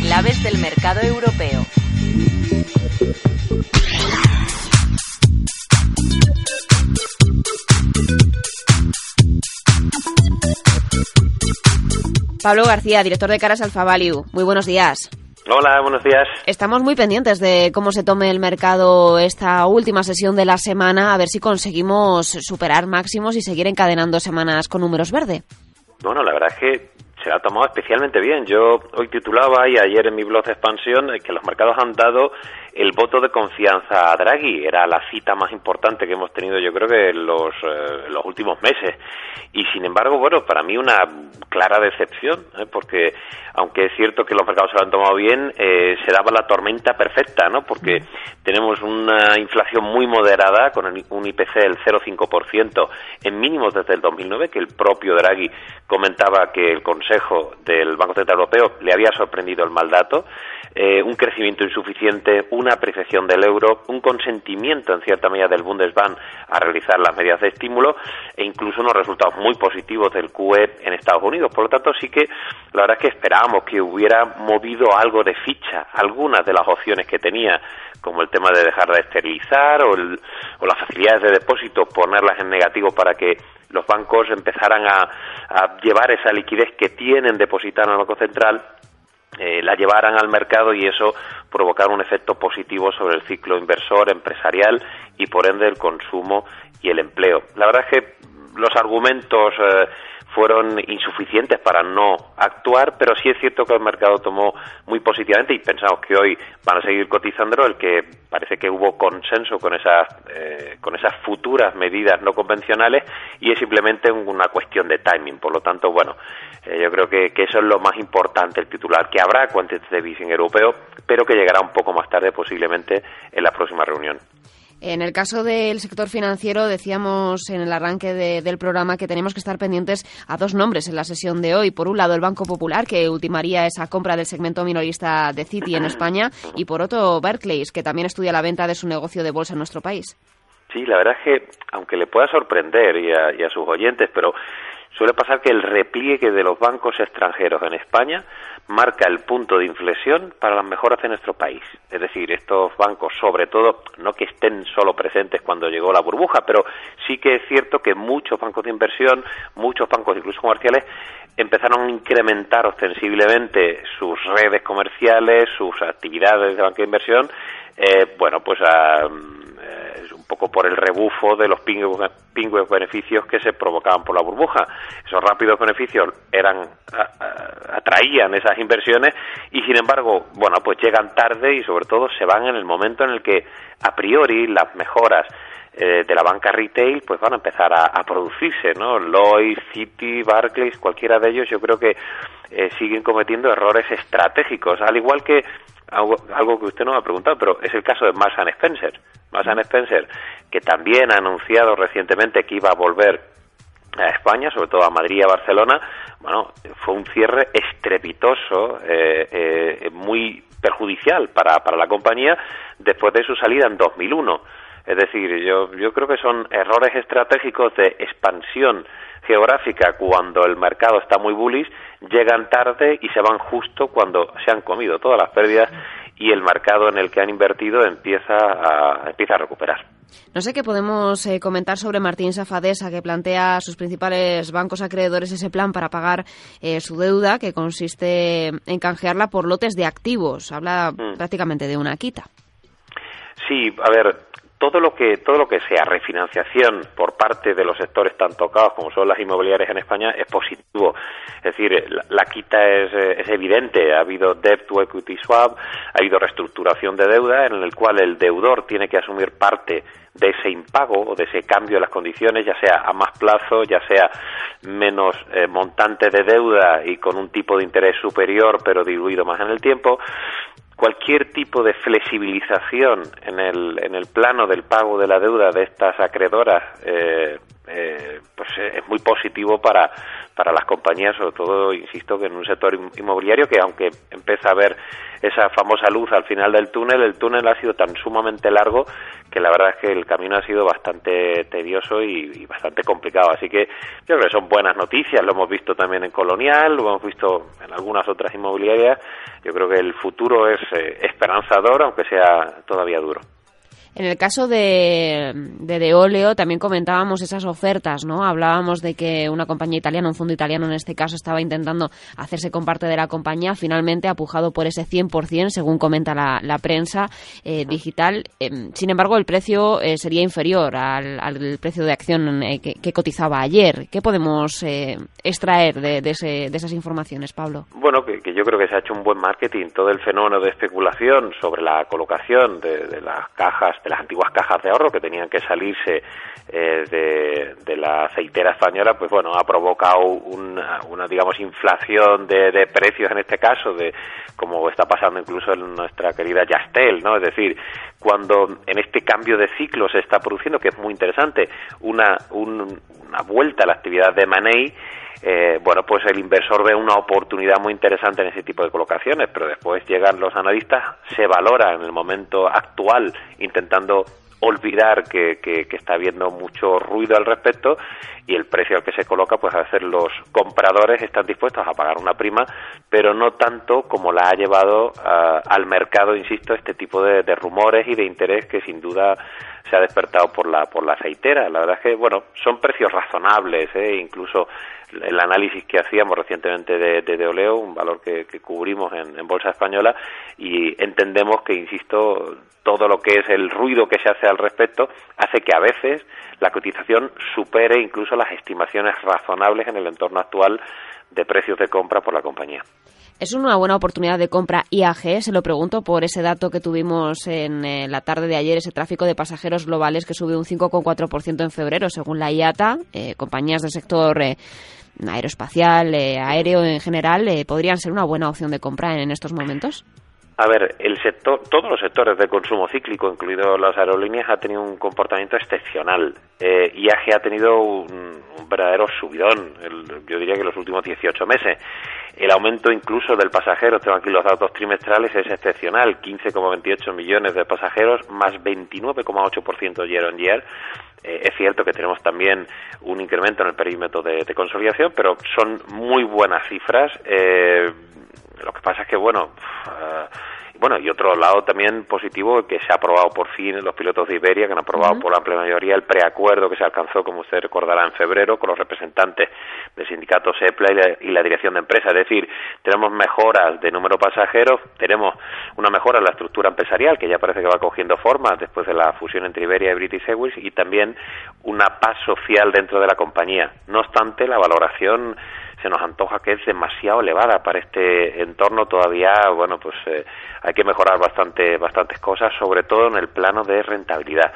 Claves del mercado europeo. Pablo García, director de Caras Alfa. Muy buenos días. Hola, buenos días. Estamos muy pendientes de cómo se tome el mercado esta última sesión de la semana, a ver si conseguimos superar máximos y seguir encadenando semanas con números verde. Bueno, la verdad es que se ha tomado especialmente bien. Yo hoy titulaba y ayer en mi blog de expansión que los mercados han dado el voto de confianza a Draghi. Era la cita más importante que hemos tenido, yo creo que en los, eh, los últimos meses. Y sin embargo, bueno, para mí una clara decepción, ¿eh? porque aunque es cierto que los mercados se lo han tomado bien, eh, se daba la tormenta perfecta, ¿no? Porque tenemos una inflación muy moderada, con un IPC del 0,5% en mínimos desde el 2009, que el propio Draghi comentaba que el Consejo del Banco Central Europeo le había sorprendido el mal dato, eh, un crecimiento insuficiente, una apreciación del euro, un consentimiento en cierta medida del Bundesbank a realizar las medidas de estímulo e incluso unos resultados muy positivos del QE en Estados Unidos. Por lo tanto, sí que la verdad es que esperábamos que hubiera movido algo de ficha algunas de las opciones que tenía, como el tema de dejar de esterilizar o, o las facilidades de depósito, ponerlas en negativo para que los bancos empezaran a, a llevar esa liquidez que tienen depositada en el Banco Central eh, la llevaran al mercado y eso provocar un efecto positivo sobre el ciclo inversor, empresarial y por ende el consumo y el empleo. La verdad es que los argumentos eh, fueron insuficientes para no actuar, pero sí es cierto que el mercado tomó muy positivamente y pensamos que hoy van a seguir cotizándolo, el que parece que hubo consenso con esas, eh, con esas futuras medidas no convencionales y es simplemente una cuestión de timing. Por lo tanto, bueno, eh, yo creo que, que, eso es lo más importante, el titular, que habrá quantitative easing europeo, pero que llegará un poco más tarde posiblemente en la próxima reunión. En el caso del sector financiero, decíamos en el arranque del programa que tenemos que estar pendientes a dos nombres en la sesión de hoy. Por un lado, el Banco Popular, que ultimaría esa compra del segmento minorista de Citi en España, y por otro, Barclays, que también estudia la venta de su negocio de bolsa en nuestro país. Sí, la verdad es que, aunque le pueda sorprender y a, y a sus oyentes, pero suele pasar que el repliegue de los bancos extranjeros en España marca el punto de inflexión para las mejoras de nuestro país. Es decir, estos bancos, sobre todo, no que estén solo presentes cuando llegó la burbuja, pero sí que es cierto que muchos bancos de inversión, muchos bancos incluso comerciales, empezaron a incrementar ostensiblemente sus redes comerciales, sus actividades de banca de inversión, eh, bueno, pues a poco por el rebufo de los pingües beneficios que se provocaban por la burbuja. Esos rápidos beneficios eran atraían esas inversiones y sin embargo, bueno, pues llegan tarde y sobre todo se van en el momento en el que a priori las mejoras eh, de la banca retail pues van a empezar a, producirse, ¿no? Lloyd, Citi, Barclays, cualquiera de ellos yo creo que eh, siguen cometiendo errores estratégicos, al igual que algo, algo, que usted no me ha preguntado, pero es el caso de Marks Spencer. Marks Spencer, que también ha anunciado recientemente que iba a volver a España, sobre todo a Madrid y a Barcelona, bueno, fue un cierre estrepitoso, eh, eh, muy perjudicial para, para la compañía después de su salida en 2001. Es decir, yo, yo creo que son errores estratégicos de expansión geográfica cuando el mercado está muy bullish, llegan tarde y se van justo cuando se han comido todas las pérdidas y el mercado en el que han invertido empieza a, empieza a recuperar. No sé qué podemos eh, comentar sobre Martín Safadesa, que plantea a sus principales bancos acreedores ese plan para pagar eh, su deuda, que consiste en canjearla por lotes de activos. Habla mm. prácticamente de una quita. Sí, a ver, todo lo que todo lo que sea refinanciación por parte de los sectores tan tocados como son las inmobiliarias en España es positivo. Es decir la, quita es, eh, es, evidente. Ha habido debt to equity swap ha habido reestructuración de deuda en el cual el deudor tiene que asumir parte de ese impago o de ese cambio de las condiciones, ya sea a más plazo, ya sea menos eh, montante de deuda y con un tipo de interés superior pero diluido más en el tiempo, cualquier tipo de flexibilización en el, en el plano del pago de la deuda de estas acreedoras eh, eh, pues eh, es muy positivo para, para las compañías, sobre todo, insisto, que en un sector inmobiliario que aunque empieza a ver esa famosa luz al final del túnel, el túnel ha sido tan sumamente largo que la verdad es que el camino ha sido bastante tedioso y, bastante complicado. Así que yo creo que son buenas noticias, lo hemos visto también en Colonial, lo hemos visto en algunas otras inmobiliarias. Yo creo que el futuro es eh, esperanzador, aunque sea todavía duro. En el caso de, de, de Oleo también comentábamos esas ofertas, ¿no? Hablábamos de que una compañía italiana, un fondo italiano en este caso, estaba intentando hacerse con parte de la compañía, finalmente apujado por ese 100%, según comenta la, la prensa eh, digital. Em, sin embargo, el precio eh, sería inferior al, al, precio de acción eh, que, que, cotizaba ayer. ¿Qué podemos extraer de, de, ese, de, esas informaciones, Pablo? Bueno, que, que, yo creo que se ha hecho un buen marketing. Todo el fenómeno de especulación sobre la colocación de, de las cajas de las antiguas cajas de ahorro que tenían que salirse eh, de, la aceitera española, pues bueno, ha provocado una, una digamos, inflación de, de, precios en este caso, de como está pasando incluso en nuestra querida Yastel, ¿no? Es decir, cuando en este cambio de ciclo se está produciendo, que es muy interesante, una, un, una vuelta a la actividad de Manei, eh, bueno, pues el inversor ve una oportunidad muy interesante en ese tipo de colocaciones, pero después llegan los analistas, se valora en el momento actual intentando olvidar que, que, está habiendo mucho ruido al respecto y el precio al que se coloca, pues a veces los compradores están dispuestos a pagar una prima, pero no tanto como la ha llevado uh, al mercado, insisto, este tipo de, de, rumores y de interés que sin duda se ha despertado por la por la aceitera. La verdad es que, bueno, son precios razonables, ¿eh? incluso el análisis que hacíamos recientemente de, de, Oleo, un valor que, que cubrimos en, en, Bolsa Española, y entendemos que, insisto, todo lo que es el ruido que se hace al respecto hace que a veces la cotización supere incluso las estimaciones razonables en el entorno actual de precios de compra por la compañía. ¿Es una buena oportunidad de compra IAG? Se lo pregunto por ese dato que tuvimos en eh, la tarde de ayer, ese tráfico de pasajeros globales que sube un 5,4% en febrero, según la IATA. Eh, compañías del sector eh, aeroespacial, aéreo en general, podrían ser una buena opción de compra en estos momentos. A ver, el sector, todos los sectores de consumo cíclico, incluidos las aerolíneas, ha tenido un comportamiento excepcional. Eh, IAG ha tenido un, un verdadero subidón, el, yo diría que los últimos 18 meses. El aumento incluso del pasajero, tengo aquí los datos trimestrales, es excepcional, 15,28 millones de pasajeros, más 29,8% year on year. Eh, es cierto que tenemos también un incremento en el perímetro de, de consolidación, pero son muy buenas cifras. Eh, lo que pasa es que, bueno, uh, bueno, y otro lado también positivo que se ha aprobado por fin los pilotos de Iberia, que han aprobado uh -huh. por amplia mayoría el preacuerdo que se alcanzó, como usted recordará, en febrero con los representantes del sindicato SEPLA y la, y la dirección de empresa. Es decir, tenemos mejoras de número de pasajeros, tenemos una mejora en la estructura empresarial, que ya parece que va cogiendo forma después de la fusión entre Iberia y British Airways, y también una paz social dentro de la compañía. No obstante, la valoración se nos antoja que es demasiado elevada para este entorno todavía bueno pues eh, hay que mejorar bastante bastantes cosas sobre todo en el plano de rentabilidad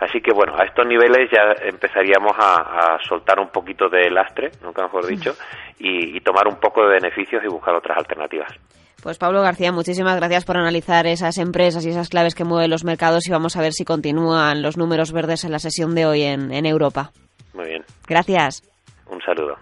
así que bueno a estos niveles ya empezaríamos a, a soltar un poquito de lastre nunca mejor dicho y, y tomar un poco de beneficios y buscar otras alternativas pues Pablo García, muchísimas gracias por analizar esas empresas y esas claves que mueven los mercados y vamos a ver si continúan los números verdes en la sesión de hoy en, en Europa. Muy bien. Gracias. Un saludo.